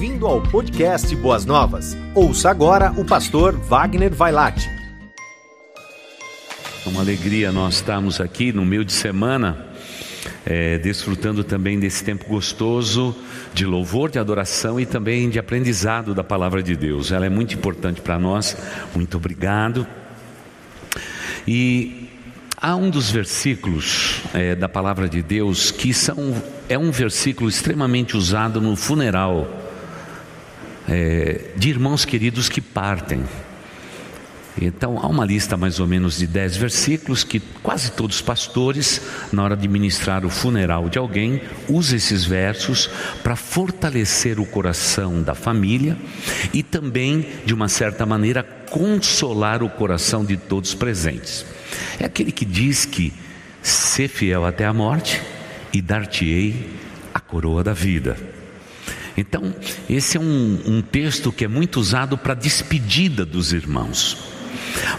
Bem-vindo ao podcast Boas Novas. Ouça agora o pastor Wagner Vailate. É uma alegria nós estarmos aqui no meio de semana, é, desfrutando também desse tempo gostoso de louvor, de adoração e também de aprendizado da palavra de Deus. Ela é muito importante para nós. Muito obrigado. E há um dos versículos é, da palavra de Deus que são, é um versículo extremamente usado no funeral é, de irmãos queridos que partem. Então, há uma lista mais ou menos de dez versículos que quase todos os pastores, na hora de ministrar o funeral de alguém, usam esses versos para fortalecer o coração da família e também, de uma certa maneira, consolar o coração de todos presentes. É aquele que diz que ser fiel até a morte e dar-te-ei a coroa da vida. Então, esse é um, um texto que é muito usado para despedida dos irmãos.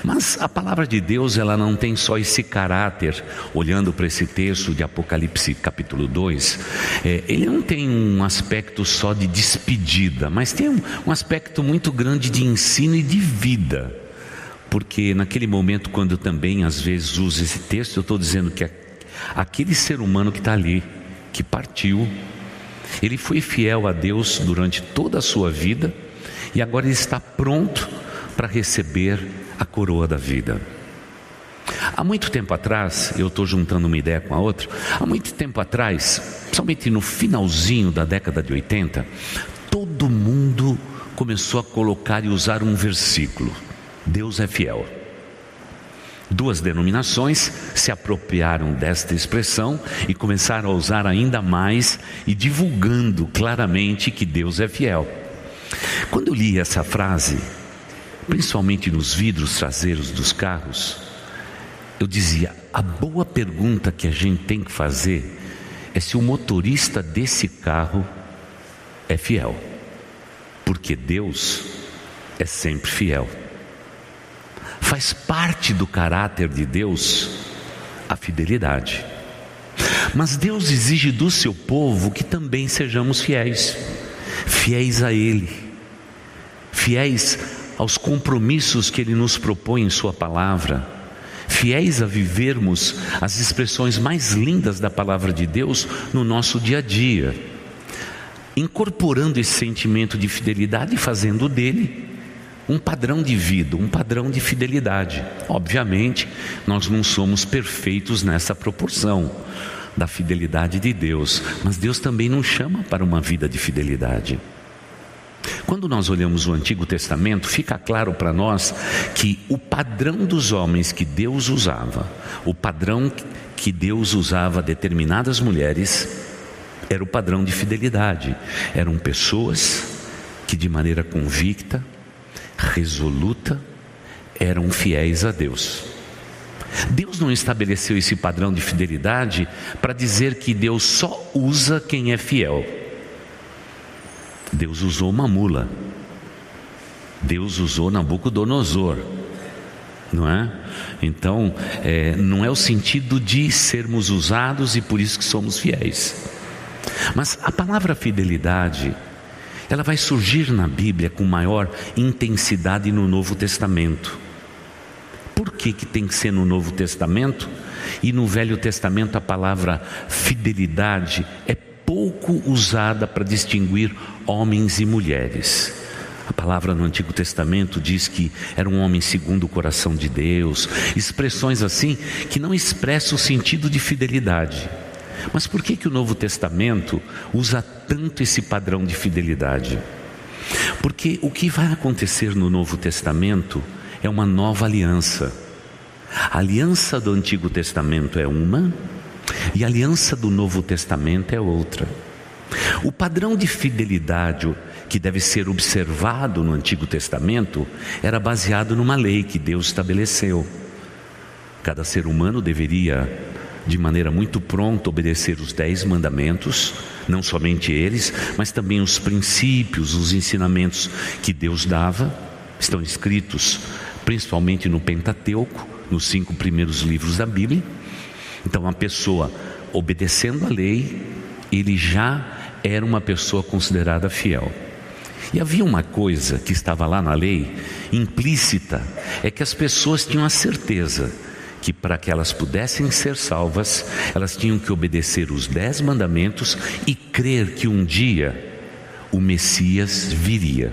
Mas a palavra de Deus, ela não tem só esse caráter, olhando para esse texto de Apocalipse capítulo 2, é, ele não tem um aspecto só de despedida, mas tem um, um aspecto muito grande de ensino e de vida. Porque naquele momento, quando eu também às vezes uso esse texto, eu estou dizendo que aquele ser humano que está ali, que partiu, ele foi fiel a Deus durante toda a sua vida e agora ele está pronto para receber a coroa da vida. Há muito tempo atrás, eu estou juntando uma ideia com a outra, há muito tempo atrás, principalmente no finalzinho da década de 80, todo mundo começou a colocar e usar um versículo: Deus é fiel. Duas denominações se apropriaram desta expressão e começaram a usar ainda mais e divulgando claramente que Deus é fiel. Quando eu li essa frase, principalmente nos vidros traseiros dos carros, eu dizia: a boa pergunta que a gente tem que fazer é se o motorista desse carro é fiel, porque Deus é sempre fiel. Faz parte do caráter de Deus a fidelidade. Mas Deus exige do seu povo que também sejamos fiéis, fiéis a Ele, fiéis aos compromissos que Ele nos propõe em Sua palavra, fiéis a vivermos as expressões mais lindas da palavra de Deus no nosso dia a dia, incorporando esse sentimento de fidelidade e fazendo dele um padrão de vida, um padrão de fidelidade. Obviamente, nós não somos perfeitos nessa proporção da fidelidade de Deus, mas Deus também nos chama para uma vida de fidelidade. Quando nós olhamos o Antigo Testamento, fica claro para nós que o padrão dos homens que Deus usava, o padrão que Deus usava determinadas mulheres, era o padrão de fidelidade. Eram pessoas que, de maneira convicta, resoluta, eram fiéis a Deus. Deus não estabeleceu esse padrão de fidelidade para dizer que Deus só usa quem é fiel. Deus usou uma mula. Deus usou Nabucodonosor. Não é? Então, é, não é o sentido de sermos usados e por isso que somos fiéis. Mas a palavra fidelidade ela vai surgir na Bíblia com maior intensidade no Novo Testamento. Por que, que tem que ser no Novo Testamento? E no Velho Testamento a palavra fidelidade é pouco usada para distinguir homens e mulheres. A palavra no Antigo Testamento diz que era um homem segundo o coração de Deus, expressões assim que não expressam o sentido de fidelidade. Mas por que, que o Novo Testamento usa tanto esse padrão de fidelidade? Porque o que vai acontecer no Novo Testamento é uma nova aliança. A aliança do Antigo Testamento é uma e a aliança do Novo Testamento é outra. O padrão de fidelidade que deve ser observado no Antigo Testamento era baseado numa lei que Deus estabeleceu. Cada ser humano deveria de maneira muito pronta obedecer os dez mandamentos, não somente eles, mas também os princípios, os ensinamentos que Deus dava, estão escritos principalmente no Pentateuco, nos cinco primeiros livros da Bíblia. Então, a pessoa obedecendo a lei, ele já era uma pessoa considerada fiel. E havia uma coisa que estava lá na lei, implícita, é que as pessoas tinham a certeza que para que elas pudessem ser salvas, elas tinham que obedecer os dez mandamentos e crer que um dia o Messias viria.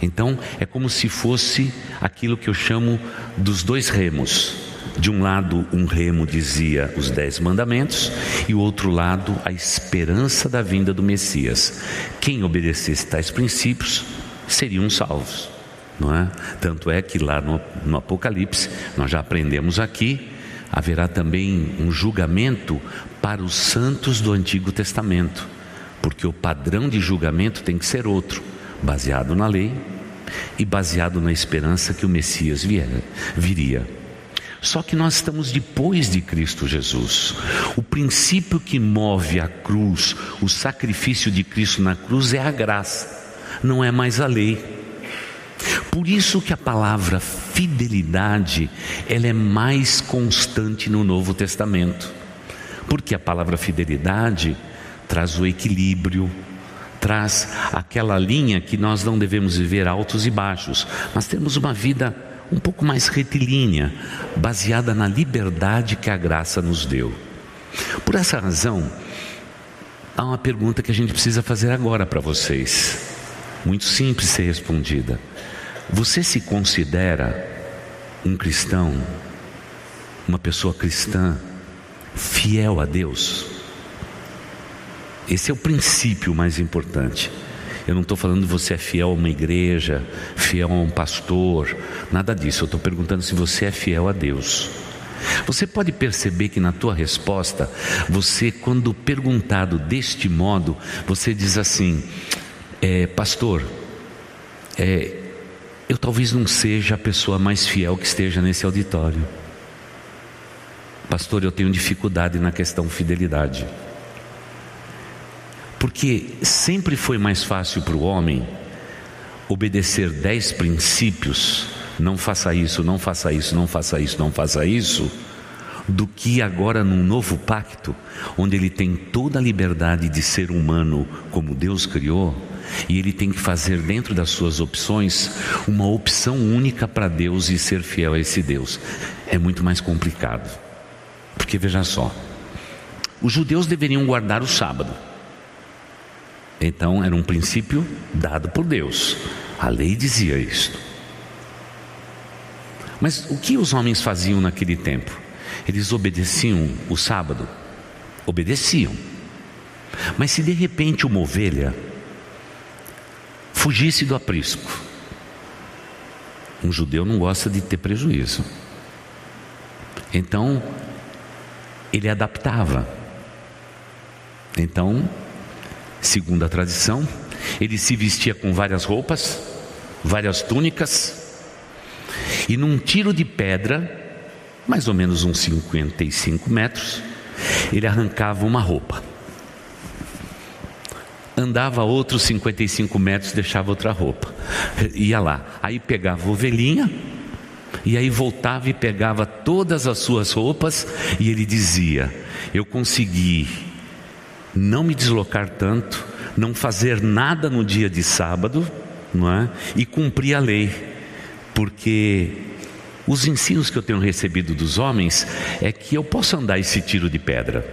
Então é como se fosse aquilo que eu chamo dos dois remos. De um lado, um remo dizia os dez mandamentos, e o outro lado, a esperança da vinda do Messias. Quem obedecesse tais princípios seriam salvos, não é? Tanto é que lá no, no Apocalipse, nós já aprendemos aqui, haverá também um julgamento para os santos do Antigo Testamento, porque o padrão de julgamento tem que ser outro, baseado na lei e baseado na esperança que o Messias vier, viria. Só que nós estamos depois de Cristo Jesus. O princípio que move a cruz, o sacrifício de Cristo na cruz é a graça, não é mais a lei. Por isso que a palavra fidelidade, ela é mais constante no Novo Testamento. Porque a palavra fidelidade traz o equilíbrio, traz aquela linha que nós não devemos viver altos e baixos, mas temos uma vida um pouco mais retilínea, baseada na liberdade que a graça nos deu. Por essa razão, há uma pergunta que a gente precisa fazer agora para vocês, muito simples ser respondida. Você se considera um cristão, uma pessoa cristã, fiel a Deus? Esse é o princípio mais importante. Eu não estou falando você é fiel a uma igreja, fiel a um pastor, nada disso. Eu estou perguntando se você é fiel a Deus. Você pode perceber que na tua resposta, você, quando perguntado deste modo, você diz assim: é, Pastor, é, eu talvez não seja a pessoa mais fiel que esteja nesse auditório. Pastor, eu tenho dificuldade na questão fidelidade. Porque sempre foi mais fácil para o homem obedecer dez princípios, não faça isso, não faça isso, não faça isso, não faça isso, do que agora num novo pacto, onde ele tem toda a liberdade de ser humano como Deus criou, e ele tem que fazer dentro das suas opções uma opção única para Deus e ser fiel a esse Deus. É muito mais complicado. Porque veja só, os judeus deveriam guardar o sábado. Então era um princípio dado por Deus. A lei dizia isto. Mas o que os homens faziam naquele tempo? Eles obedeciam o sábado? Obedeciam. Mas se de repente uma ovelha fugisse do aprisco, um judeu não gosta de ter prejuízo. Então, ele adaptava. Então, segundo a tradição. Ele se vestia com várias roupas, várias túnicas, e num tiro de pedra, mais ou menos uns 55 metros, ele arrancava uma roupa. Andava outros 55 metros, deixava outra roupa. Ia lá. Aí pegava ovelhinha, e aí voltava e pegava todas as suas roupas, e ele dizia: Eu consegui não me deslocar tanto, não fazer nada no dia de sábado, não é? E cumprir a lei, porque os ensinos que eu tenho recebido dos homens é que eu posso andar esse tiro de pedra.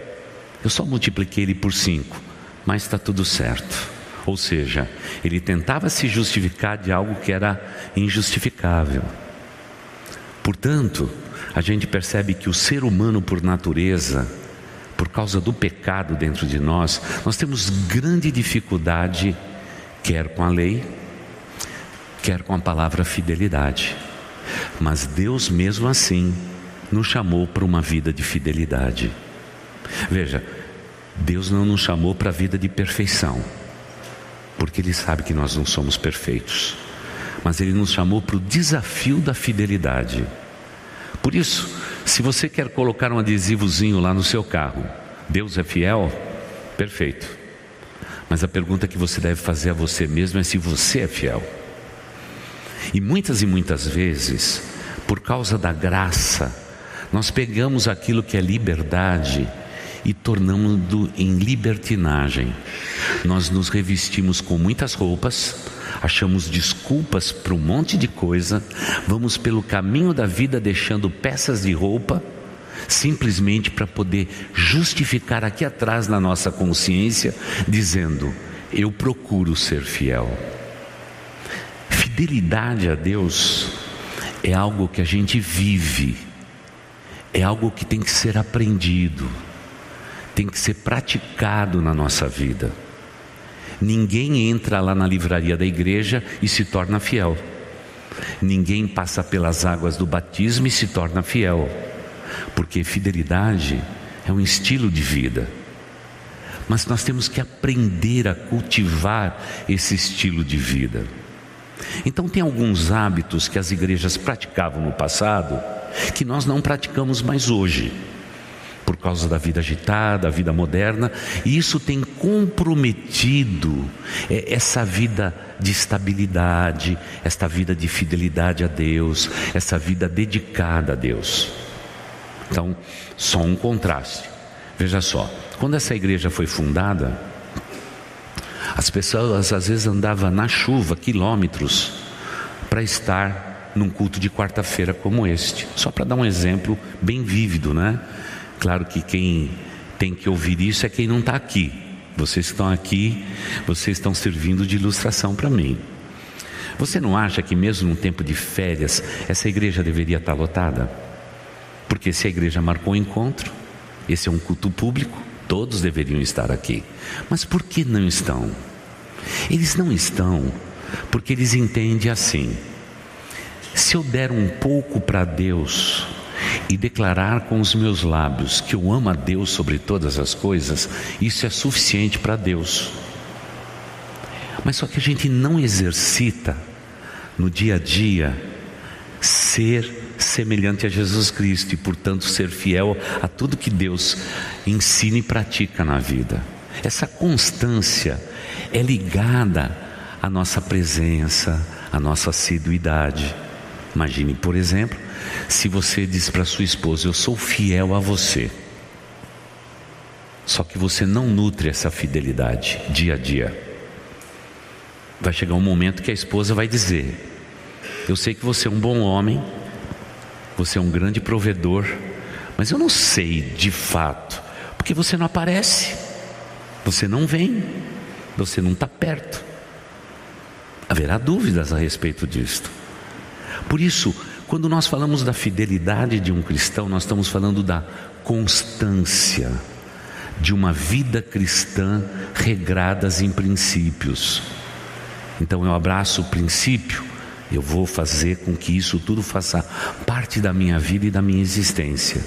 Eu só multipliquei ele por cinco, mas está tudo certo. Ou seja, ele tentava se justificar de algo que era injustificável. Portanto, a gente percebe que o ser humano, por natureza, por causa do pecado dentro de nós, nós temos grande dificuldade, quer com a lei, quer com a palavra fidelidade. Mas Deus, mesmo assim, nos chamou para uma vida de fidelidade. Veja, Deus não nos chamou para a vida de perfeição, porque Ele sabe que nós não somos perfeitos, mas Ele nos chamou para o desafio da fidelidade. Por isso, se você quer colocar um adesivozinho lá no seu carro, Deus é fiel? Perfeito. Mas a pergunta que você deve fazer a você mesmo é se você é fiel. E muitas e muitas vezes, por causa da graça, nós pegamos aquilo que é liberdade e tornamos-lo em libertinagem. Nós nos revestimos com muitas roupas, achamos desculpas para um monte de coisa, vamos pelo caminho da vida deixando peças de roupa, simplesmente para poder justificar aqui atrás na nossa consciência, dizendo: Eu procuro ser fiel. Fidelidade a Deus é algo que a gente vive, é algo que tem que ser aprendido, tem que ser praticado na nossa vida. Ninguém entra lá na livraria da igreja e se torna fiel. Ninguém passa pelas águas do batismo e se torna fiel. Porque fidelidade é um estilo de vida. Mas nós temos que aprender a cultivar esse estilo de vida. Então, tem alguns hábitos que as igrejas praticavam no passado que nós não praticamos mais hoje por causa da vida agitada, da vida moderna, e isso tem comprometido é, essa vida de estabilidade, esta vida de fidelidade a Deus, essa vida dedicada a Deus. Então, só um contraste. Veja só, quando essa igreja foi fundada, as pessoas às vezes andavam na chuva quilômetros para estar num culto de quarta-feira como este. Só para dar um exemplo bem vívido, né? Claro que quem tem que ouvir isso é quem não está aqui. Vocês estão aqui, vocês estão servindo de ilustração para mim. Você não acha que mesmo num tempo de férias essa igreja deveria estar tá lotada? Porque se a igreja marcou um encontro, esse é um culto público, todos deveriam estar aqui. Mas por que não estão? Eles não estão porque eles entendem assim: se eu der um pouco para Deus, e declarar com os meus lábios que eu amo a Deus sobre todas as coisas, isso é suficiente para Deus. Mas só que a gente não exercita no dia a dia ser semelhante a Jesus Cristo e, portanto, ser fiel a tudo que Deus ensina e pratica na vida. Essa constância é ligada à nossa presença, à nossa assiduidade. Imagine, por exemplo, se você diz para sua esposa: Eu sou fiel a você, só que você não nutre essa fidelidade dia a dia, vai chegar um momento que a esposa vai dizer: Eu sei que você é um bom homem, você é um grande provedor, mas eu não sei de fato, porque você não aparece, você não vem, você não está perto. Haverá dúvidas a respeito disto. Por isso, quando nós falamos da fidelidade de um cristão, nós estamos falando da constância de uma vida cristã regradas em princípios. Então eu abraço o princípio, eu vou fazer com que isso tudo faça parte da minha vida e da minha existência.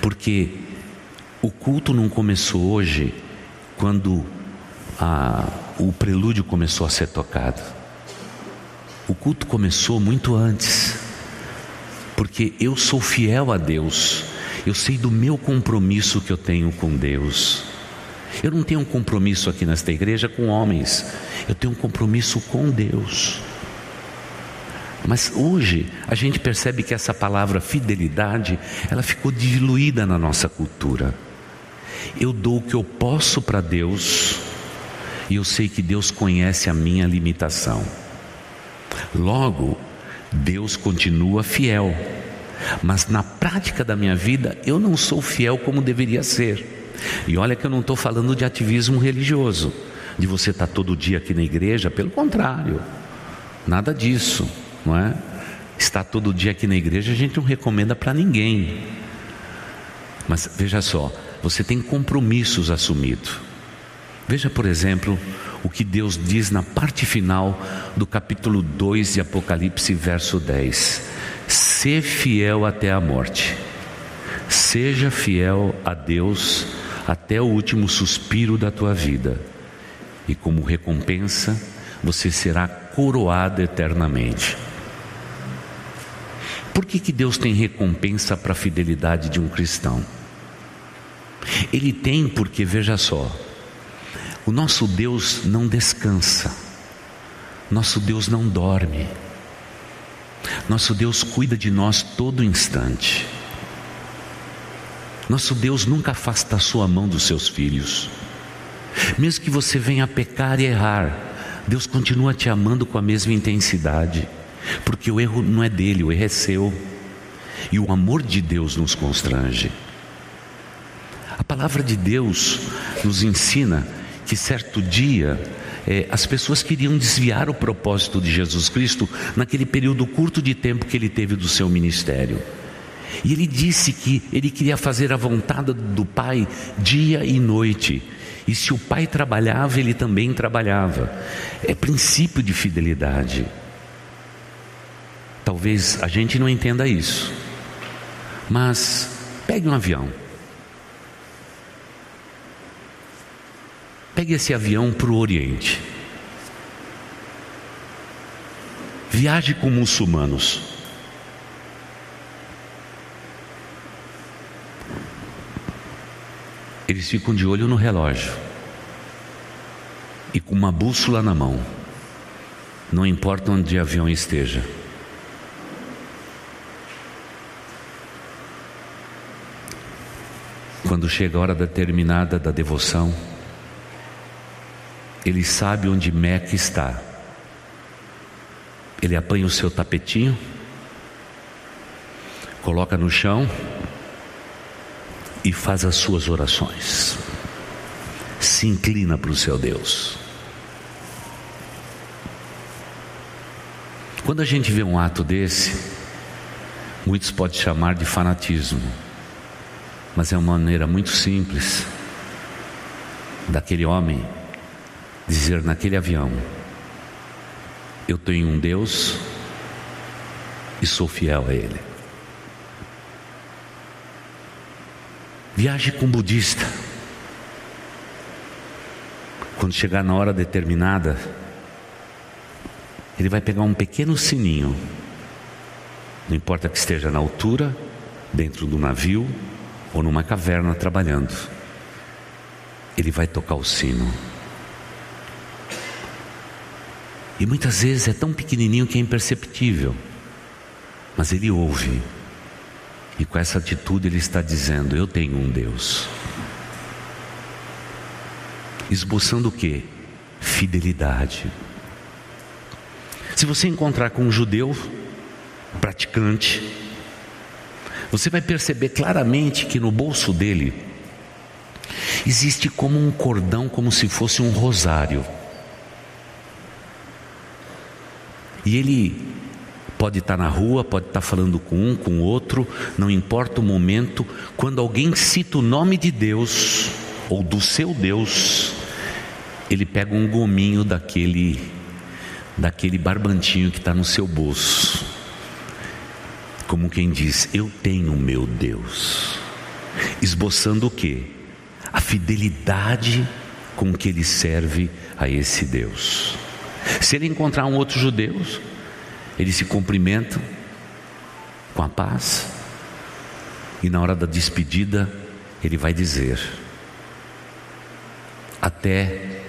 Porque o culto não começou hoje quando a, o prelúdio começou a ser tocado. O culto começou muito antes porque eu sou fiel a Deus, eu sei do meu compromisso que eu tenho com Deus. Eu não tenho um compromisso aqui nesta igreja com homens, eu tenho um compromisso com Deus. Mas hoje a gente percebe que essa palavra fidelidade, ela ficou diluída na nossa cultura. Eu dou o que eu posso para Deus, e eu sei que Deus conhece a minha limitação. Logo, Deus continua fiel, mas na prática da minha vida eu não sou fiel como deveria ser. E olha que eu não estou falando de ativismo religioso, de você estar tá todo dia aqui na igreja, pelo contrário, nada disso, não é? Estar todo dia aqui na igreja a gente não recomenda para ninguém. Mas veja só, você tem compromissos assumidos. Veja, por exemplo, o que Deus diz na parte final do capítulo 2 de Apocalipse, verso 10: Ser fiel até a morte, seja fiel a Deus até o último suspiro da tua vida, e como recompensa você será coroado eternamente. Por que, que Deus tem recompensa para a fidelidade de um cristão? Ele tem porque, veja só, o nosso Deus não descansa, nosso Deus não dorme, nosso Deus cuida de nós todo instante. Nosso Deus nunca afasta a sua mão dos seus filhos. Mesmo que você venha a pecar e errar, Deus continua te amando com a mesma intensidade, porque o erro não é dele, o erro é seu. E o amor de Deus nos constrange. A palavra de Deus nos ensina que certo dia é, as pessoas queriam desviar o propósito de Jesus Cristo naquele período curto de tempo que ele teve do seu ministério. E ele disse que ele queria fazer a vontade do Pai dia e noite. E se o pai trabalhava, ele também trabalhava. É princípio de fidelidade. Talvez a gente não entenda isso. Mas pegue um avião. Pegue esse avião para o Oriente. Viaje com muçulmanos. Eles ficam de olho no relógio e com uma bússola na mão. Não importa onde o avião esteja. Quando chega a hora determinada da devoção, ele sabe onde Meca está. Ele apanha o seu tapetinho, coloca no chão e faz as suas orações. Se inclina para o seu Deus. Quando a gente vê um ato desse, muitos podem chamar de fanatismo, mas é uma maneira muito simples daquele homem dizer naquele avião: Eu tenho um Deus e sou fiel a Ele. Viaje com um budista. Quando chegar na hora determinada, ele vai pegar um pequeno sininho. Não importa que esteja na altura, dentro do navio ou numa caverna trabalhando. Ele vai tocar o sino. E muitas vezes é tão pequenininho que é imperceptível. Mas ele ouve. E com essa atitude ele está dizendo: Eu tenho um Deus. Esboçando o que? Fidelidade. Se você encontrar com um judeu praticante, você vai perceber claramente que no bolso dele existe como um cordão, como se fosse um rosário. E ele Pode estar na rua, pode estar falando com um, com outro, não importa o momento, quando alguém cita o nome de Deus ou do seu Deus, ele pega um gominho daquele daquele barbantinho que está no seu bolso. Como quem diz, eu tenho meu Deus. Esboçando o que? A fidelidade com que ele serve a esse Deus. Se ele encontrar um outro judeu, eles se cumprimentam com a paz, e na hora da despedida, ele vai dizer: Até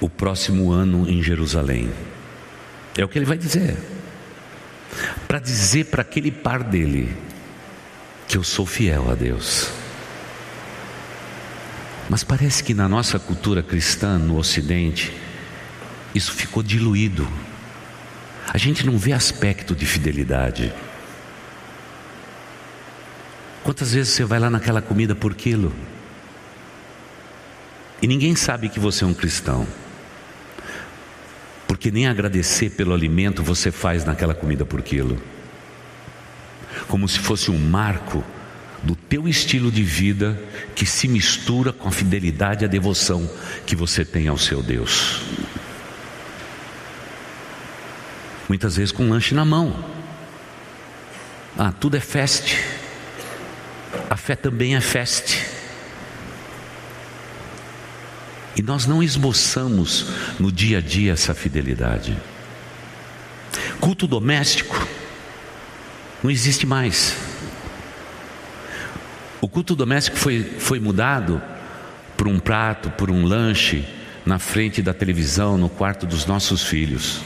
o próximo ano em Jerusalém. É o que ele vai dizer. Para dizer para aquele par dele que eu sou fiel a Deus. Mas parece que na nossa cultura cristã no Ocidente, isso ficou diluído a gente não vê aspecto de fidelidade. Quantas vezes você vai lá naquela comida por quilo? E ninguém sabe que você é um cristão. Porque nem agradecer pelo alimento você faz naquela comida por quilo. Como se fosse um marco do teu estilo de vida que se mistura com a fidelidade e a devoção que você tem ao seu Deus muitas vezes com um lanche na mão. Ah, tudo é feste. A fé também é feste. E nós não esboçamos no dia a dia essa fidelidade. Culto doméstico não existe mais. O culto doméstico foi, foi mudado por um prato, por um lanche na frente da televisão, no quarto dos nossos filhos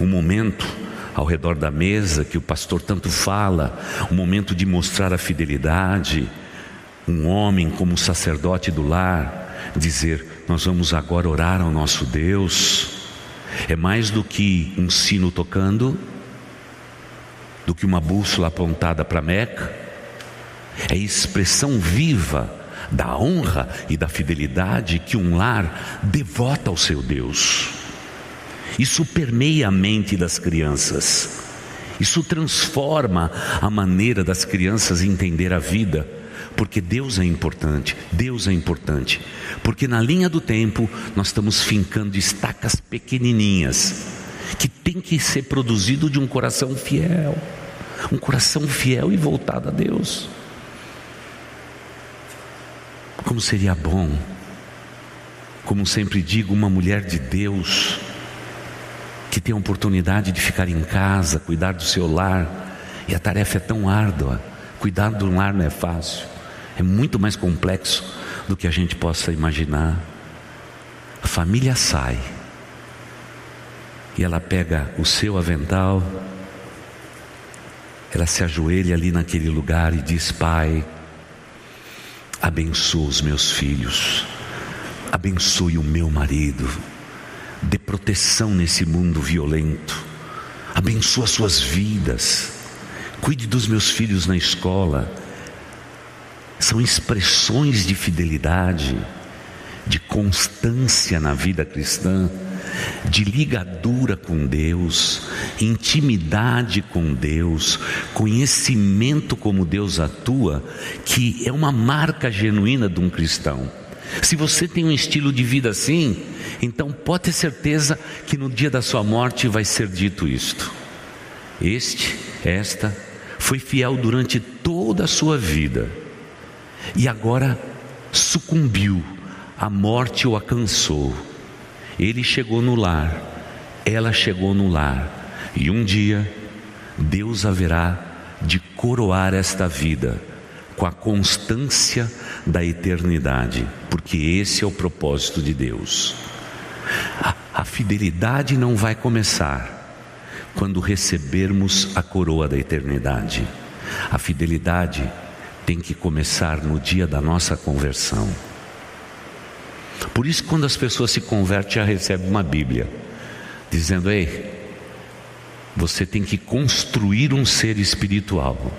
um momento ao redor da mesa que o pastor tanto fala, o momento de mostrar a fidelidade, um homem como sacerdote do lar, dizer: Nós vamos agora orar ao nosso Deus. É mais do que um sino tocando, do que uma bússola apontada para Meca, é expressão viva da honra e da fidelidade que um lar devota ao seu Deus. Isso permeia a mente das crianças. Isso transforma a maneira das crianças entender a vida, porque Deus é importante, Deus é importante. Porque na linha do tempo nós estamos fincando estacas pequenininhas que tem que ser produzido de um coração fiel, um coração fiel e voltado a Deus. Como seria bom, como sempre digo, uma mulher de Deus que tem a oportunidade de ficar em casa, cuidar do seu lar, e a tarefa é tão árdua. Cuidar do lar não é fácil, é muito mais complexo do que a gente possa imaginar. A família sai e ela pega o seu avental, ela se ajoelha ali naquele lugar e diz: Pai, abençoa os meus filhos, abençoe o meu marido dê proteção nesse mundo violento, abençoa suas vidas, cuide dos meus filhos na escola. São expressões de fidelidade, de constância na vida cristã, de ligadura com Deus, intimidade com Deus, conhecimento como Deus atua, que é uma marca genuína de um cristão. Se você tem um estilo de vida assim, então pode ter certeza que no dia da sua morte vai ser dito isto. Este, esta, foi fiel durante toda a sua vida e agora sucumbiu, a morte o alcançou. Ele chegou no lar, ela chegou no lar, e um dia Deus haverá de coroar esta vida com a constância da eternidade, porque esse é o propósito de Deus. A, a fidelidade não vai começar quando recebermos a coroa da eternidade. A fidelidade tem que começar no dia da nossa conversão. Por isso, quando as pessoas se convertem, já recebem uma Bíblia, dizendo: Ei, você tem que construir um ser espiritual,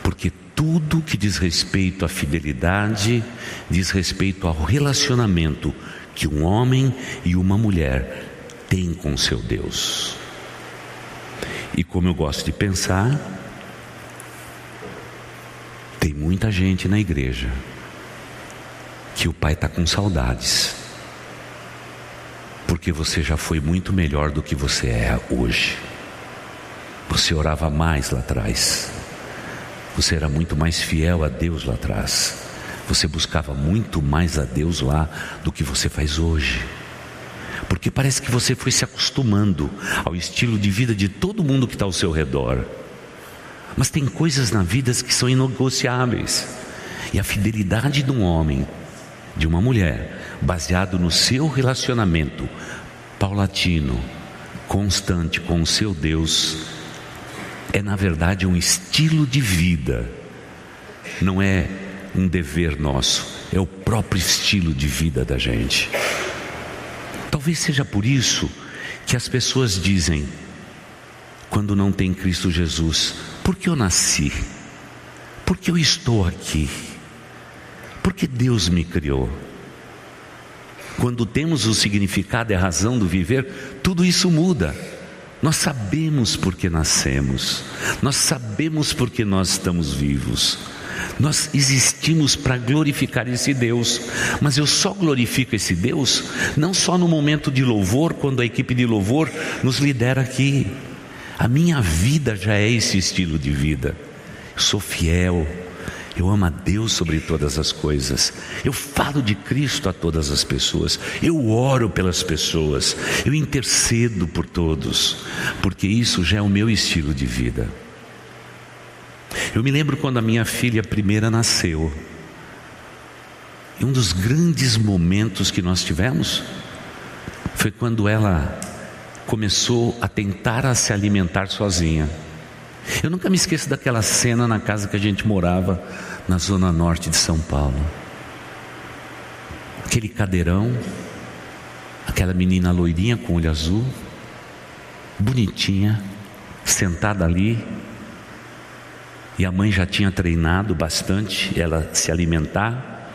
porque tudo que diz respeito à fidelidade, diz respeito ao relacionamento que um homem e uma mulher têm com seu Deus. E como eu gosto de pensar, tem muita gente na igreja que o pai está com saudades, porque você já foi muito melhor do que você é hoje. Você orava mais lá atrás. Você era muito mais fiel a Deus lá atrás. Você buscava muito mais a Deus lá do que você faz hoje. Porque parece que você foi se acostumando ao estilo de vida de todo mundo que está ao seu redor. Mas tem coisas na vida que são inegociáveis. E a fidelidade de um homem, de uma mulher, baseado no seu relacionamento paulatino, constante com o seu Deus, é na verdade um estilo de vida, não é um dever nosso, é o próprio estilo de vida da gente. Talvez seja por isso que as pessoas dizem, quando não tem Cristo Jesus, por que eu nasci? Por que eu estou aqui? Porque Deus me criou. Quando temos o significado e a razão do viver, tudo isso muda. Nós sabemos por que nascemos, nós sabemos por que nós estamos vivos. Nós existimos para glorificar esse Deus, mas eu só glorifico esse Deus não só no momento de louvor, quando a equipe de louvor nos lidera aqui. A minha vida já é esse estilo de vida. Eu sou fiel, eu amo a Deus sobre todas as coisas. Eu falo de Cristo a todas as pessoas. Eu oro pelas pessoas. Eu intercedo por todos, porque isso já é o meu estilo de vida. Eu me lembro quando a minha filha primeira nasceu. E um dos grandes momentos que nós tivemos foi quando ela começou a tentar a se alimentar sozinha. Eu nunca me esqueço daquela cena na casa que a gente morava, na zona norte de São Paulo. Aquele cadeirão, aquela menina loirinha com olho azul, bonitinha, sentada ali, e a mãe já tinha treinado bastante ela se alimentar,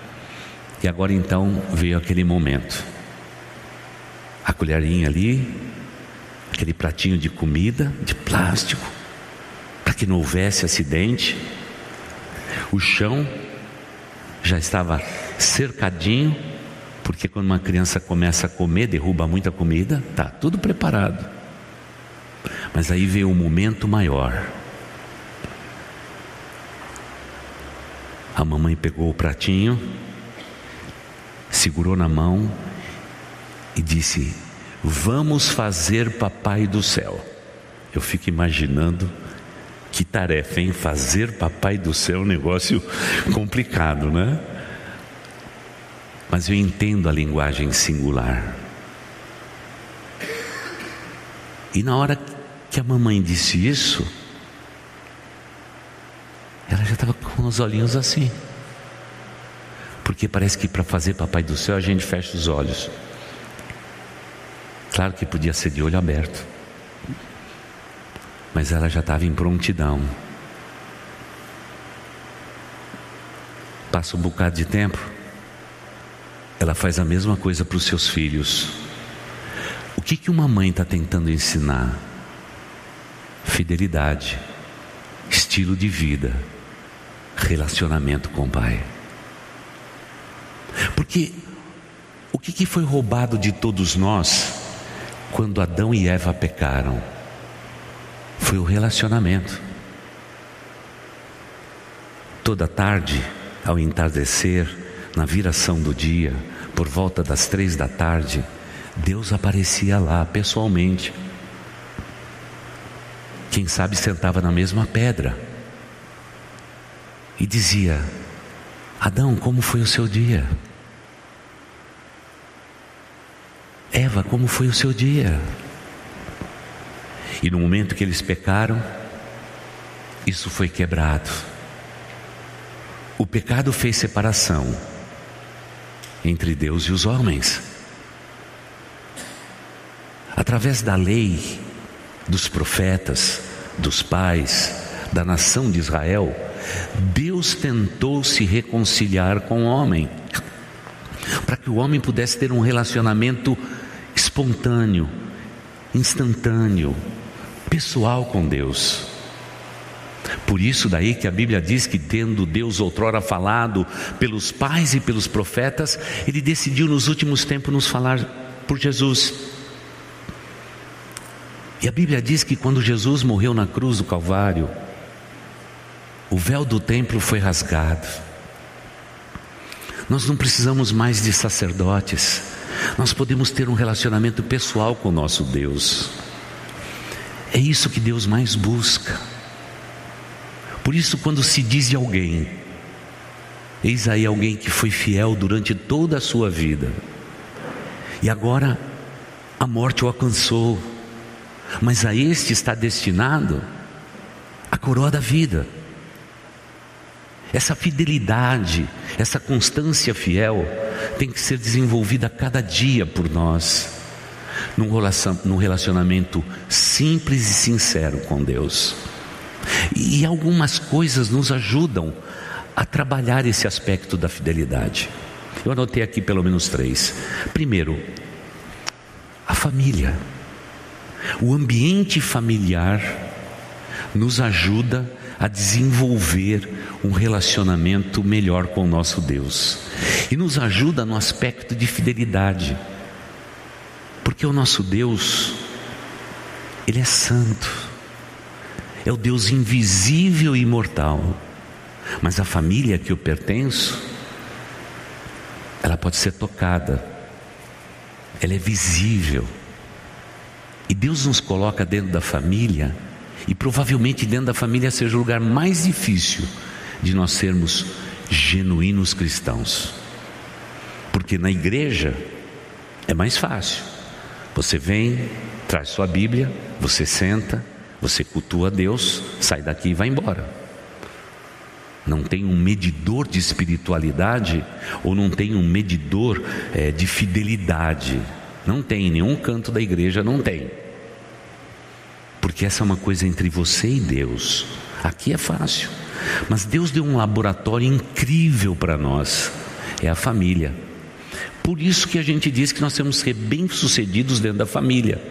e agora então veio aquele momento. A colherinha ali, aquele pratinho de comida de plástico, para que não houvesse acidente. O chão já estava cercadinho, porque quando uma criança começa a comer, derruba muita comida, tá tudo preparado. Mas aí veio um momento maior. A mamãe pegou o pratinho, segurou na mão e disse: Vamos fazer Papai do Céu. Eu fico imaginando que tarefa, hein? Fazer Papai do Céu é um negócio complicado, né? Mas eu entendo a linguagem singular. E na hora que a mamãe disse isso, ela já estava com os olhinhos assim. Porque parece que para fazer Papai do Céu a gente fecha os olhos. Claro que podia ser de olho aberto. Mas ela já estava em prontidão. Passa um bocado de tempo, ela faz a mesma coisa para os seus filhos. O que, que uma mãe está tentando ensinar? Fidelidade, estilo de vida, relacionamento com o pai. Porque o que, que foi roubado de todos nós quando Adão e Eva pecaram? Foi o relacionamento. Toda tarde, ao entardecer, na viração do dia, por volta das três da tarde, Deus aparecia lá pessoalmente. Quem sabe sentava na mesma pedra e dizia: Adão, como foi o seu dia? Eva, como foi o seu dia? E no momento que eles pecaram, isso foi quebrado. O pecado fez separação entre Deus e os homens. Através da lei, dos profetas, dos pais, da nação de Israel, Deus tentou se reconciliar com o homem, para que o homem pudesse ter um relacionamento espontâneo, instantâneo, pessoal com Deus. Por isso daí que a Bíblia diz que tendo Deus outrora falado pelos pais e pelos profetas, ele decidiu nos últimos tempos nos falar por Jesus. E a Bíblia diz que quando Jesus morreu na cruz do Calvário, o véu do templo foi rasgado. Nós não precisamos mais de sacerdotes, nós podemos ter um relacionamento pessoal com o nosso Deus. É isso que Deus mais busca. Por isso, quando se diz de alguém, eis aí alguém que foi fiel durante toda a sua vida, e agora a morte o alcançou, mas a este está destinado a coroa da vida. Essa fidelidade, essa constância fiel tem que ser desenvolvida a cada dia por nós, num relacionamento simples e sincero com Deus. E algumas coisas nos ajudam a trabalhar esse aspecto da fidelidade. Eu anotei aqui pelo menos três. Primeiro, a família. O ambiente familiar nos ajuda a desenvolver um relacionamento melhor com o nosso Deus e nos ajuda no aspecto de fidelidade, porque o nosso Deus, Ele é santo, é o Deus invisível e imortal, mas a família que eu pertenço, ela pode ser tocada, ela é visível, e Deus nos coloca dentro da família e provavelmente dentro da família seja o lugar mais difícil de nós sermos genuínos cristãos. Porque na igreja é mais fácil. Você vem, traz sua Bíblia, você senta, você cultua Deus, sai daqui e vai embora. Não tem um medidor de espiritualidade ou não tem um medidor é, de fidelidade. Não tem, nenhum canto da igreja não tem. Porque essa é uma coisa entre você e Deus. Aqui é fácil. Mas Deus deu um laboratório incrível para nós. É a família. Por isso que a gente diz que nós temos que ser bem-sucedidos dentro da família.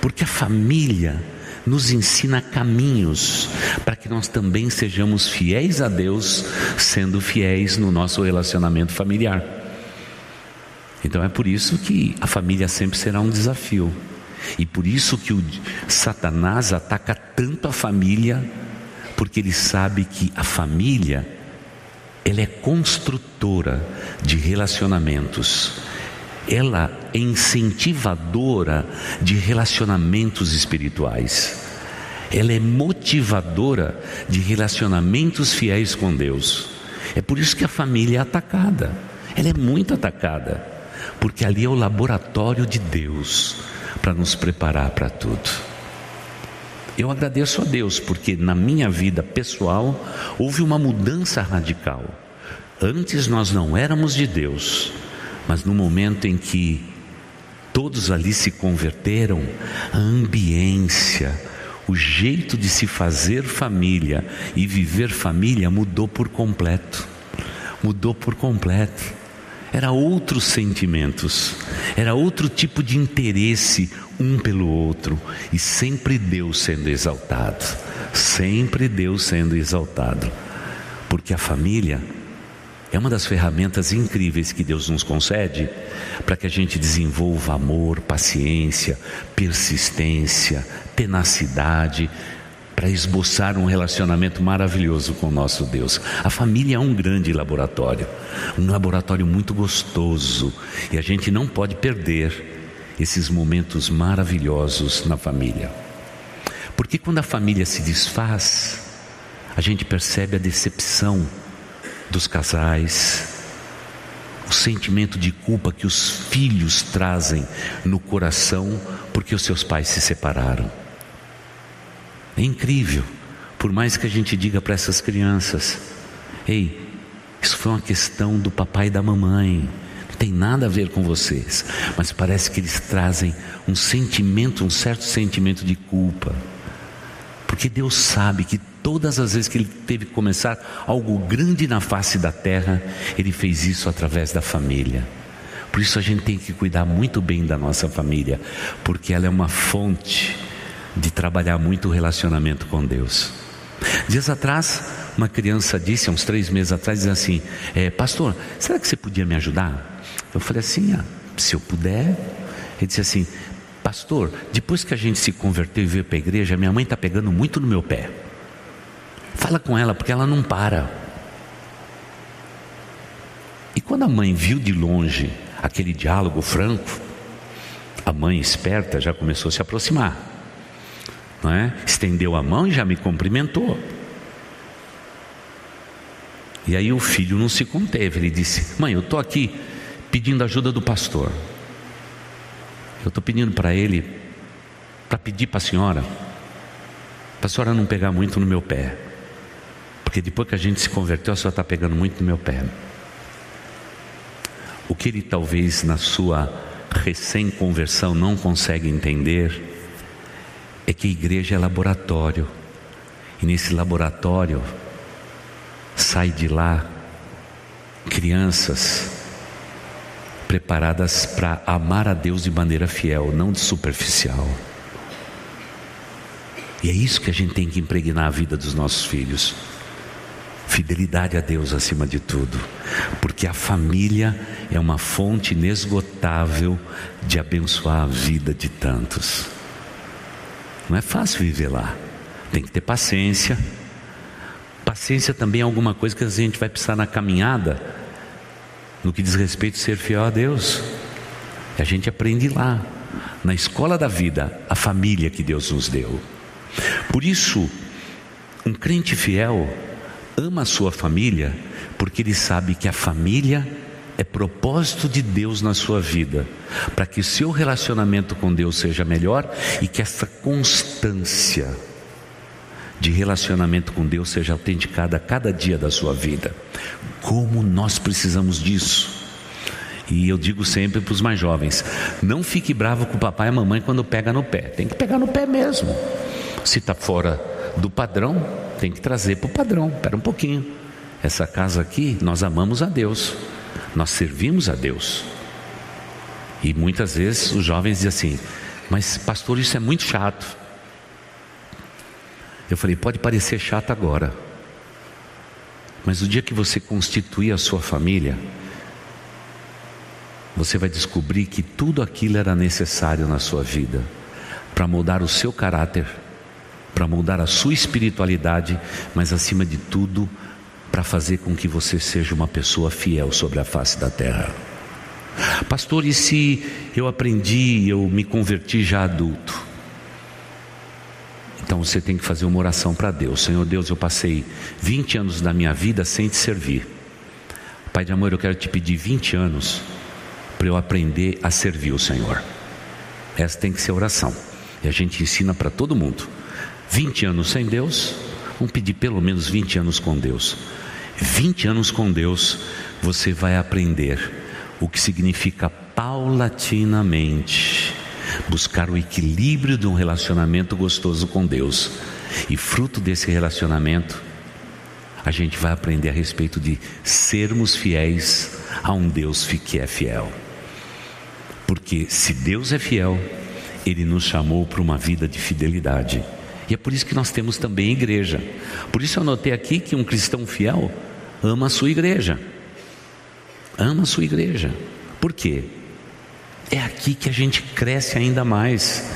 Porque a família nos ensina caminhos para que nós também sejamos fiéis a Deus, sendo fiéis no nosso relacionamento familiar. Então é por isso que a família sempre será um desafio. E por isso que o Satanás ataca tanto a família, porque ele sabe que a família ela é construtora de relacionamentos ela é incentivadora de relacionamentos espirituais. Ela é motivadora de relacionamentos fiéis com Deus. É por isso que a família é atacada. Ela é muito atacada, porque ali é o laboratório de Deus para nos preparar para tudo. Eu agradeço a Deus porque na minha vida pessoal houve uma mudança radical. Antes nós não éramos de Deus, mas no momento em que todos ali se converteram, a ambiência, o jeito de se fazer família e viver família mudou por completo. Mudou por completo. Era outros sentimentos, era outro tipo de interesse um pelo outro. E sempre Deus sendo exaltado, sempre Deus sendo exaltado, porque a família é uma das ferramentas incríveis que Deus nos concede para que a gente desenvolva amor, paciência, persistência, tenacidade, para esboçar um relacionamento maravilhoso com o nosso Deus. A família é um grande laboratório, um laboratório muito gostoso, e a gente não pode perder esses momentos maravilhosos na família. Porque quando a família se desfaz, a gente percebe a decepção dos casais, o sentimento de culpa que os filhos trazem no coração porque os seus pais se separaram. É incrível, por mais que a gente diga para essas crianças: ei, isso foi uma questão do papai e da mamãe, não tem nada a ver com vocês, mas parece que eles trazem um sentimento, um certo sentimento de culpa, porque Deus sabe que Todas as vezes que ele teve que começar algo grande na face da terra, ele fez isso através da família. Por isso a gente tem que cuidar muito bem da nossa família, porque ela é uma fonte de trabalhar muito o relacionamento com Deus. Dias atrás, uma criança disse, uns três meses atrás, disse assim: é, Pastor, será que você podia me ajudar? Eu falei assim: ah, se eu puder. Ele disse assim: Pastor, depois que a gente se converteu e veio para a igreja, minha mãe está pegando muito no meu pé. Fala com ela, porque ela não para. E quando a mãe viu de longe aquele diálogo franco, a mãe esperta já começou a se aproximar, não é? Estendeu a mão e já me cumprimentou. E aí o filho não se conteve, ele disse: Mãe, eu estou aqui pedindo ajuda do pastor. Eu estou pedindo para ele, para pedir para a senhora, para a senhora não pegar muito no meu pé. Porque depois que a gente se converteu, a senhora está pegando muito no meu pé. O que ele talvez na sua recém-conversão não consegue entender é que a igreja é laboratório. E nesse laboratório sai de lá crianças preparadas para amar a Deus de maneira fiel, não de superficial. E é isso que a gente tem que impregnar a vida dos nossos filhos. Fidelidade a Deus acima de tudo, porque a família é uma fonte inesgotável de abençoar a vida de tantos. Não é fácil viver lá, tem que ter paciência. Paciência também é alguma coisa que a gente vai precisar na caminhada, no que diz respeito a ser fiel a Deus. A gente aprende lá, na escola da vida, a família que Deus nos deu. Por isso, um crente fiel ama a sua família porque ele sabe que a família é propósito de Deus na sua vida, para que seu relacionamento com Deus seja melhor e que essa constância de relacionamento com Deus seja autenticada a cada dia da sua vida. Como nós precisamos disso. E eu digo sempre para os mais jovens: não fique bravo com o papai e a mamãe quando pega no pé. Tem que pegar no pé mesmo. Se está fora do padrão, tem que trazer para o padrão. Espera um pouquinho. Essa casa aqui, nós amamos a Deus. Nós servimos a Deus. E muitas vezes os jovens dizem assim: Mas, pastor, isso é muito chato. Eu falei: Pode parecer chato agora. Mas o dia que você constituir a sua família, você vai descobrir que tudo aquilo era necessário na sua vida para moldar o seu caráter, para moldar a sua espiritualidade, mas acima de tudo, para fazer com que você seja uma pessoa fiel sobre a face da terra. Pastor, e se eu aprendi, eu me converti já adulto? Então você tem que fazer uma oração para Deus. Senhor Deus, eu passei 20 anos da minha vida sem te servir. Pai de amor, eu quero te pedir 20 anos para eu aprender a servir o Senhor. Essa tem que ser oração. E a gente ensina para todo mundo. 20 anos sem Deus, vamos pedir pelo menos 20 anos com Deus. 20 anos com Deus, você vai aprender o que significa paulatinamente buscar o equilíbrio de um relacionamento gostoso com Deus. E fruto desse relacionamento, a gente vai aprender a respeito de sermos fiéis a um Deus que é fiel. Porque se Deus é fiel, Ele nos chamou para uma vida de fidelidade. E é por isso que nós temos também igreja. Por isso eu notei aqui que um cristão fiel ama a sua igreja. Ama a sua igreja. Por quê? É aqui que a gente cresce ainda mais.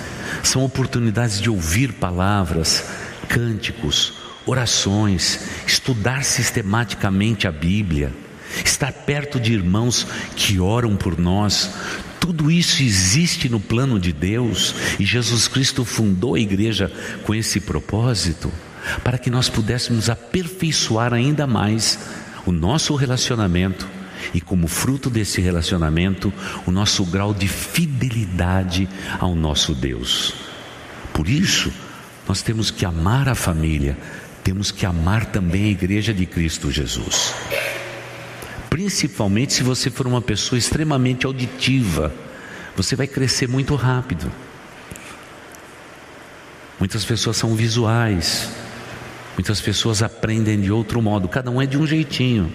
São oportunidades de ouvir palavras, cânticos, orações, estudar sistematicamente a Bíblia, estar perto de irmãos que oram por nós. Tudo isso existe no plano de Deus e Jesus Cristo fundou a igreja com esse propósito para que nós pudéssemos aperfeiçoar ainda mais o nosso relacionamento e, como fruto desse relacionamento, o nosso grau de fidelidade ao nosso Deus. Por isso, nós temos que amar a família, temos que amar também a igreja de Cristo Jesus. Principalmente se você for uma pessoa extremamente auditiva, você vai crescer muito rápido. Muitas pessoas são visuais, Muitas pessoas aprendem de outro modo, cada um é de um jeitinho.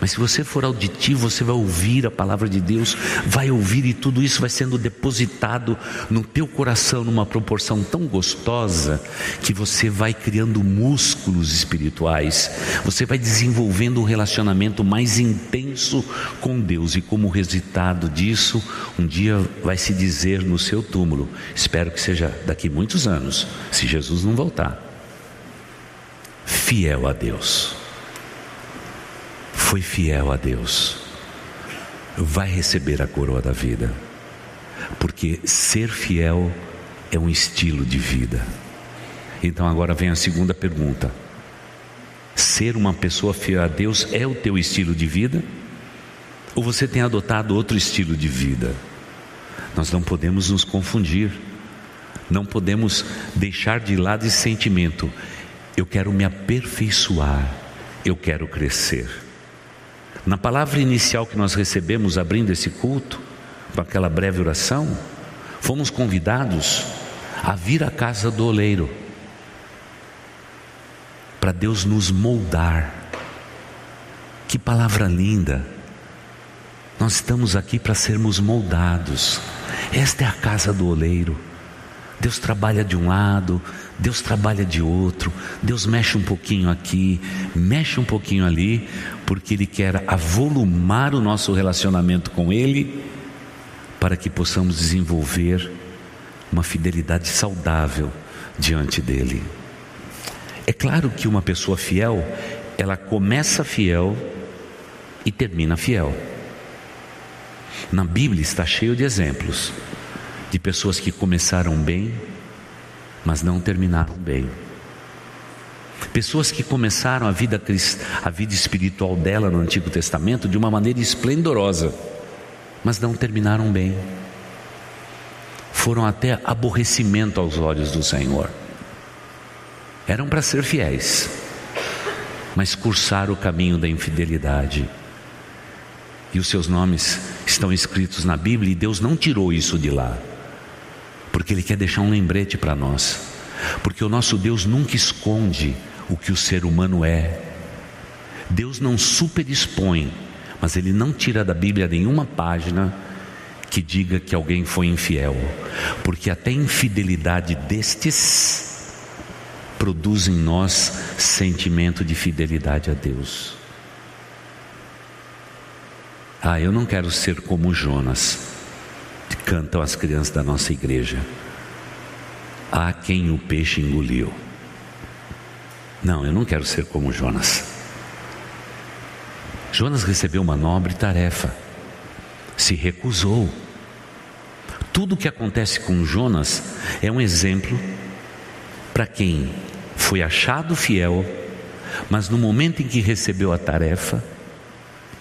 Mas se você for auditivo, você vai ouvir a palavra de Deus, vai ouvir e tudo isso vai sendo depositado no teu coração numa proporção tão gostosa que você vai criando músculos espirituais, você vai desenvolvendo um relacionamento mais intenso com Deus e como resultado disso, um dia vai se dizer no seu túmulo, espero que seja daqui muitos anos, se Jesus não voltar fiel a Deus. Foi fiel a Deus. Vai receber a coroa da vida. Porque ser fiel é um estilo de vida. Então agora vem a segunda pergunta. Ser uma pessoa fiel a Deus é o teu estilo de vida? Ou você tem adotado outro estilo de vida? Nós não podemos nos confundir. Não podemos deixar de lado esse sentimento. Eu quero me aperfeiçoar, eu quero crescer. Na palavra inicial que nós recebemos abrindo esse culto, com aquela breve oração, fomos convidados a vir à casa do oleiro, para Deus nos moldar. Que palavra linda! Nós estamos aqui para sermos moldados. Esta é a casa do oleiro. Deus trabalha de um lado, Deus trabalha de outro, Deus mexe um pouquinho aqui, mexe um pouquinho ali, porque Ele quer avolumar o nosso relacionamento com Ele, para que possamos desenvolver uma fidelidade saudável diante dEle. É claro que uma pessoa fiel, ela começa fiel e termina fiel. Na Bíblia está cheio de exemplos de pessoas que começaram bem mas não terminaram bem. Pessoas que começaram a vida, a vida espiritual dela no Antigo Testamento de uma maneira esplendorosa, mas não terminaram bem. Foram até aborrecimento aos olhos do Senhor. Eram para ser fiéis, mas cursaram o caminho da infidelidade. E os seus nomes estão escritos na Bíblia e Deus não tirou isso de lá, porque Ele quer deixar um lembrete para nós, porque o nosso Deus nunca esconde o que o ser humano é. Deus não superexpõe, mas Ele não tira da Bíblia nenhuma página que diga que alguém foi infiel, porque até infidelidade destes produz em nós sentimento de fidelidade a Deus. Ah, eu não quero ser como Jonas, cantam as crianças da nossa igreja. Há quem o peixe engoliu. Não, eu não quero ser como Jonas. Jonas recebeu uma nobre tarefa, se recusou. Tudo o que acontece com Jonas é um exemplo para quem foi achado fiel, mas no momento em que recebeu a tarefa,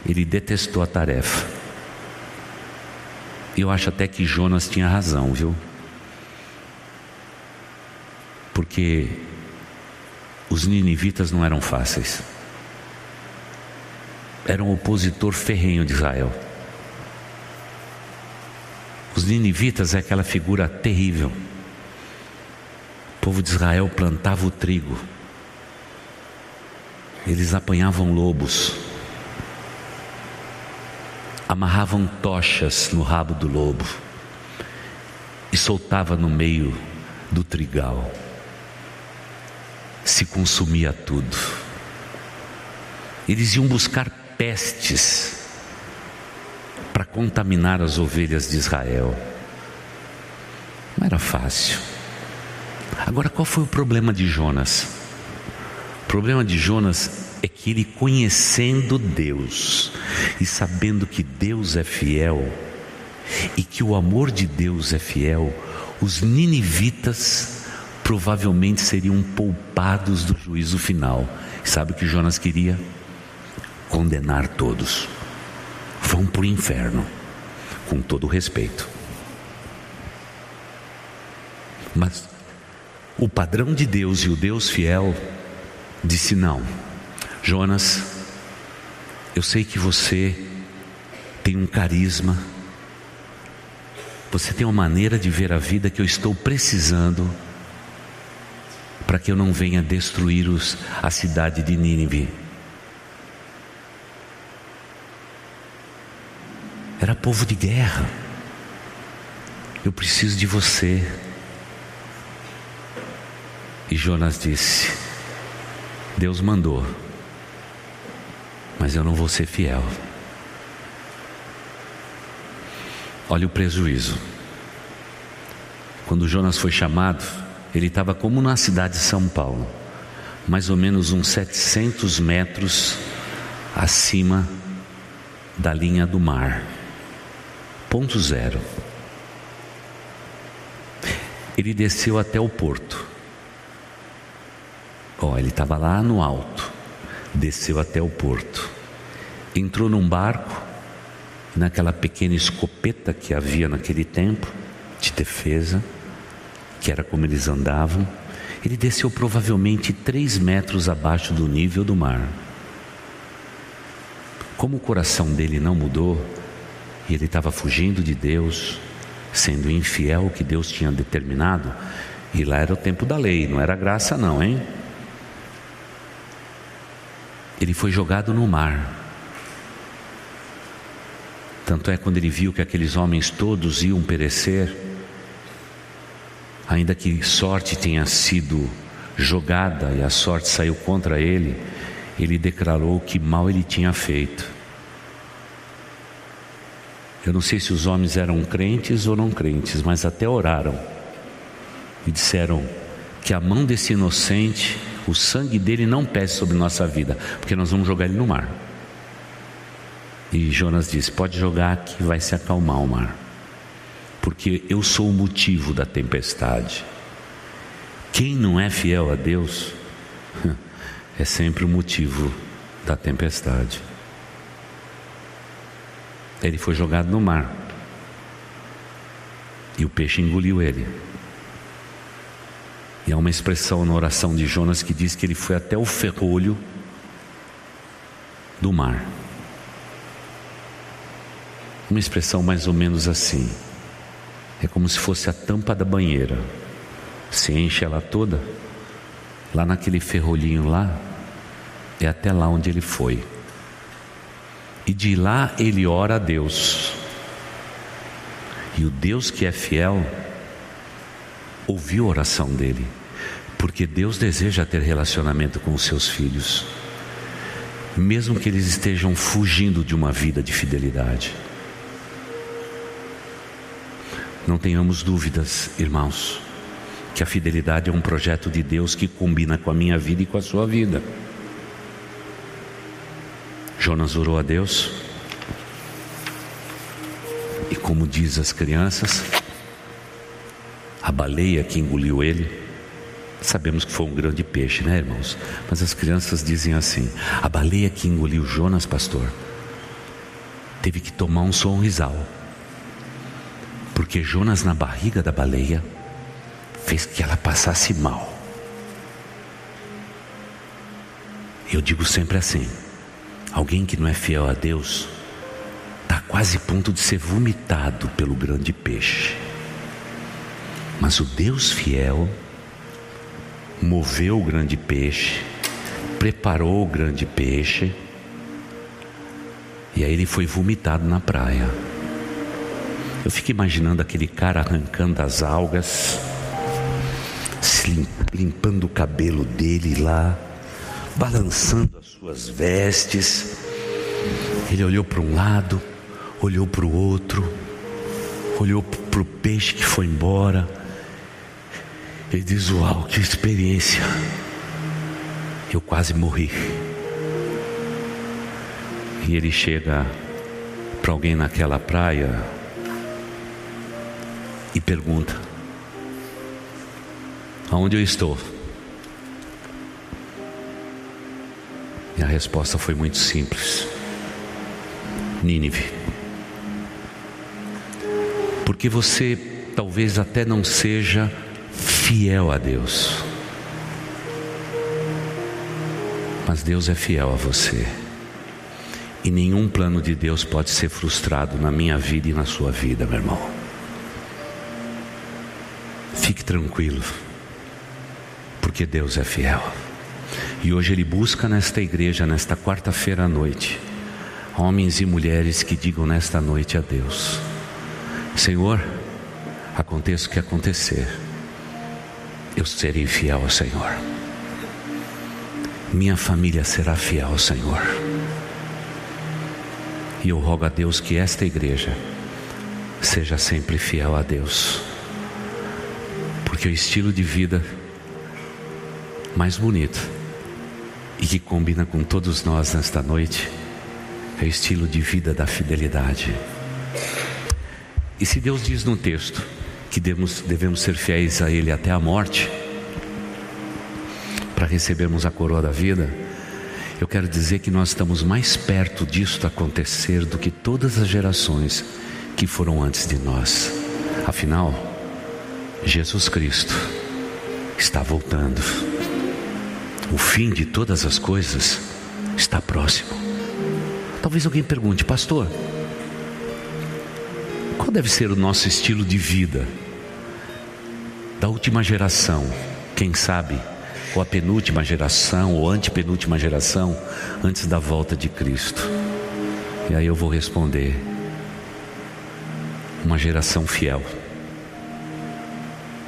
ele detestou a tarefa. Eu acho até que Jonas tinha razão, viu? Porque os ninivitas não eram fáceis. Eram um opositor ferrenho de Israel. Os ninivitas é aquela figura terrível. O povo de Israel plantava o trigo. Eles apanhavam lobos. Amarravam tochas no rabo do lobo e soltava no meio do trigal se consumia tudo. Eles iam buscar pestes para contaminar as ovelhas de Israel. Não era fácil. Agora, qual foi o problema de Jonas? O problema de Jonas é que ele, conhecendo Deus e sabendo que Deus é fiel e que o amor de Deus é fiel, os ninivitas provavelmente seriam poupados do juízo final. Sabe o que Jonas queria? Condenar todos. Vão para o inferno, com todo respeito. Mas o padrão de Deus e o Deus fiel disse: não, Jonas, eu sei que você tem um carisma, você tem uma maneira de ver a vida que eu estou precisando para que eu não venha destruir os, a cidade de Nínive. Era povo de guerra. Eu preciso de você. E Jonas disse: Deus mandou, mas eu não vou ser fiel. Olha o prejuízo. Quando Jonas foi chamado, ele estava como na cidade de São Paulo, mais ou menos uns 700 metros acima da linha do mar. Ponto zero. Ele desceu até o porto. Ó, oh, ele estava lá no alto, desceu até o porto, entrou num barco, naquela pequena escopeta que havia naquele tempo de defesa que era como eles andavam, ele desceu provavelmente três metros abaixo do nível do mar. Como o coração dele não mudou, e ele estava fugindo de Deus, sendo infiel ao que Deus tinha determinado, e lá era o tempo da lei, não era graça, não, hein? Ele foi jogado no mar. Tanto é quando ele viu que aqueles homens todos iam perecer, ainda que sorte tenha sido jogada e a sorte saiu contra ele, ele declarou que mal ele tinha feito. Eu não sei se os homens eram crentes ou não crentes, mas até oraram e disseram que a mão desse inocente, o sangue dele não pese sobre nossa vida, porque nós vamos jogar ele no mar. E Jonas disse: Pode jogar que vai se acalmar o mar porque eu sou o motivo da tempestade. Quem não é fiel a Deus é sempre o motivo da tempestade. Ele foi jogado no mar e o peixe engoliu ele. E há uma expressão na oração de Jonas que diz que ele foi até o ferrolho do mar. Uma expressão mais ou menos assim. É como se fosse a tampa da banheira. Se enche ela toda, lá naquele ferrolhinho lá, é até lá onde ele foi. E de lá ele ora a Deus. E o Deus que é fiel ouviu a oração dele, porque Deus deseja ter relacionamento com os seus filhos, mesmo que eles estejam fugindo de uma vida de fidelidade. Não tenhamos dúvidas, irmãos, que a fidelidade é um projeto de Deus que combina com a minha vida e com a sua vida. Jonas orou a Deus, e como diz as crianças, a baleia que engoliu ele, sabemos que foi um grande peixe, né, irmãos? Mas as crianças dizem assim: a baleia que engoliu Jonas, pastor, teve que tomar um sorrisal, porque Jonas na barriga da baleia fez que ela passasse mal. Eu digo sempre assim: alguém que não é fiel a Deus está quase a ponto de ser vomitado pelo grande peixe. Mas o Deus fiel moveu o grande peixe, preparou o grande peixe, e aí ele foi vomitado na praia. Eu fico imaginando aquele cara arrancando as algas, limpando o cabelo dele lá, balançando as suas vestes. Ele olhou para um lado, olhou para o outro, olhou para o peixe que foi embora. Ele diz: Uau, que experiência! Eu quase morri. E ele chega para alguém naquela praia e pergunta: Aonde eu estou? E a resposta foi muito simples: Nínive porque você talvez até não seja fiel a Deus, mas Deus é fiel a você, e nenhum plano de Deus pode ser frustrado na minha vida e na sua vida, meu irmão. Fique tranquilo, porque Deus é fiel. E hoje Ele busca nesta igreja, nesta quarta-feira à noite, homens e mulheres que digam nesta noite a Deus: Senhor, aconteça o que acontecer, eu serei fiel ao Senhor. Minha família será fiel ao Senhor. E eu rogo a Deus que esta igreja seja sempre fiel a Deus. Porque o estilo de vida mais bonito e que combina com todos nós nesta noite é o estilo de vida da fidelidade. E se Deus diz no texto que devemos, devemos ser fiéis a Ele até a morte, para recebermos a coroa da vida, eu quero dizer que nós estamos mais perto disso acontecer do que todas as gerações que foram antes de nós. Afinal, Jesus Cristo está voltando. O fim de todas as coisas está próximo. Talvez alguém pergunte, pastor, qual deve ser o nosso estilo de vida? Da última geração, quem sabe, ou a penúltima geração, ou antepenúltima geração, antes da volta de Cristo. E aí eu vou responder: uma geração fiel.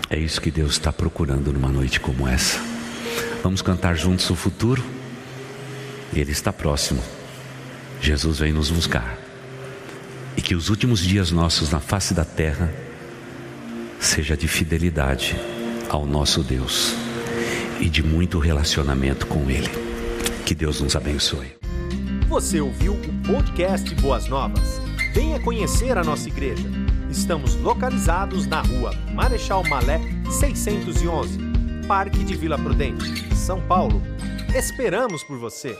É isso que Deus está procurando numa noite como essa. Vamos cantar juntos o futuro? Ele está próximo. Jesus vem nos buscar e que os últimos dias nossos na face da terra seja de fidelidade ao nosso Deus e de muito relacionamento com Ele. Que Deus nos abençoe. Você ouviu o podcast Boas Novas? Venha conhecer a nossa igreja. Estamos localizados na rua Marechal Malé 611, Parque de Vila Prudente, São Paulo Esperamos por você!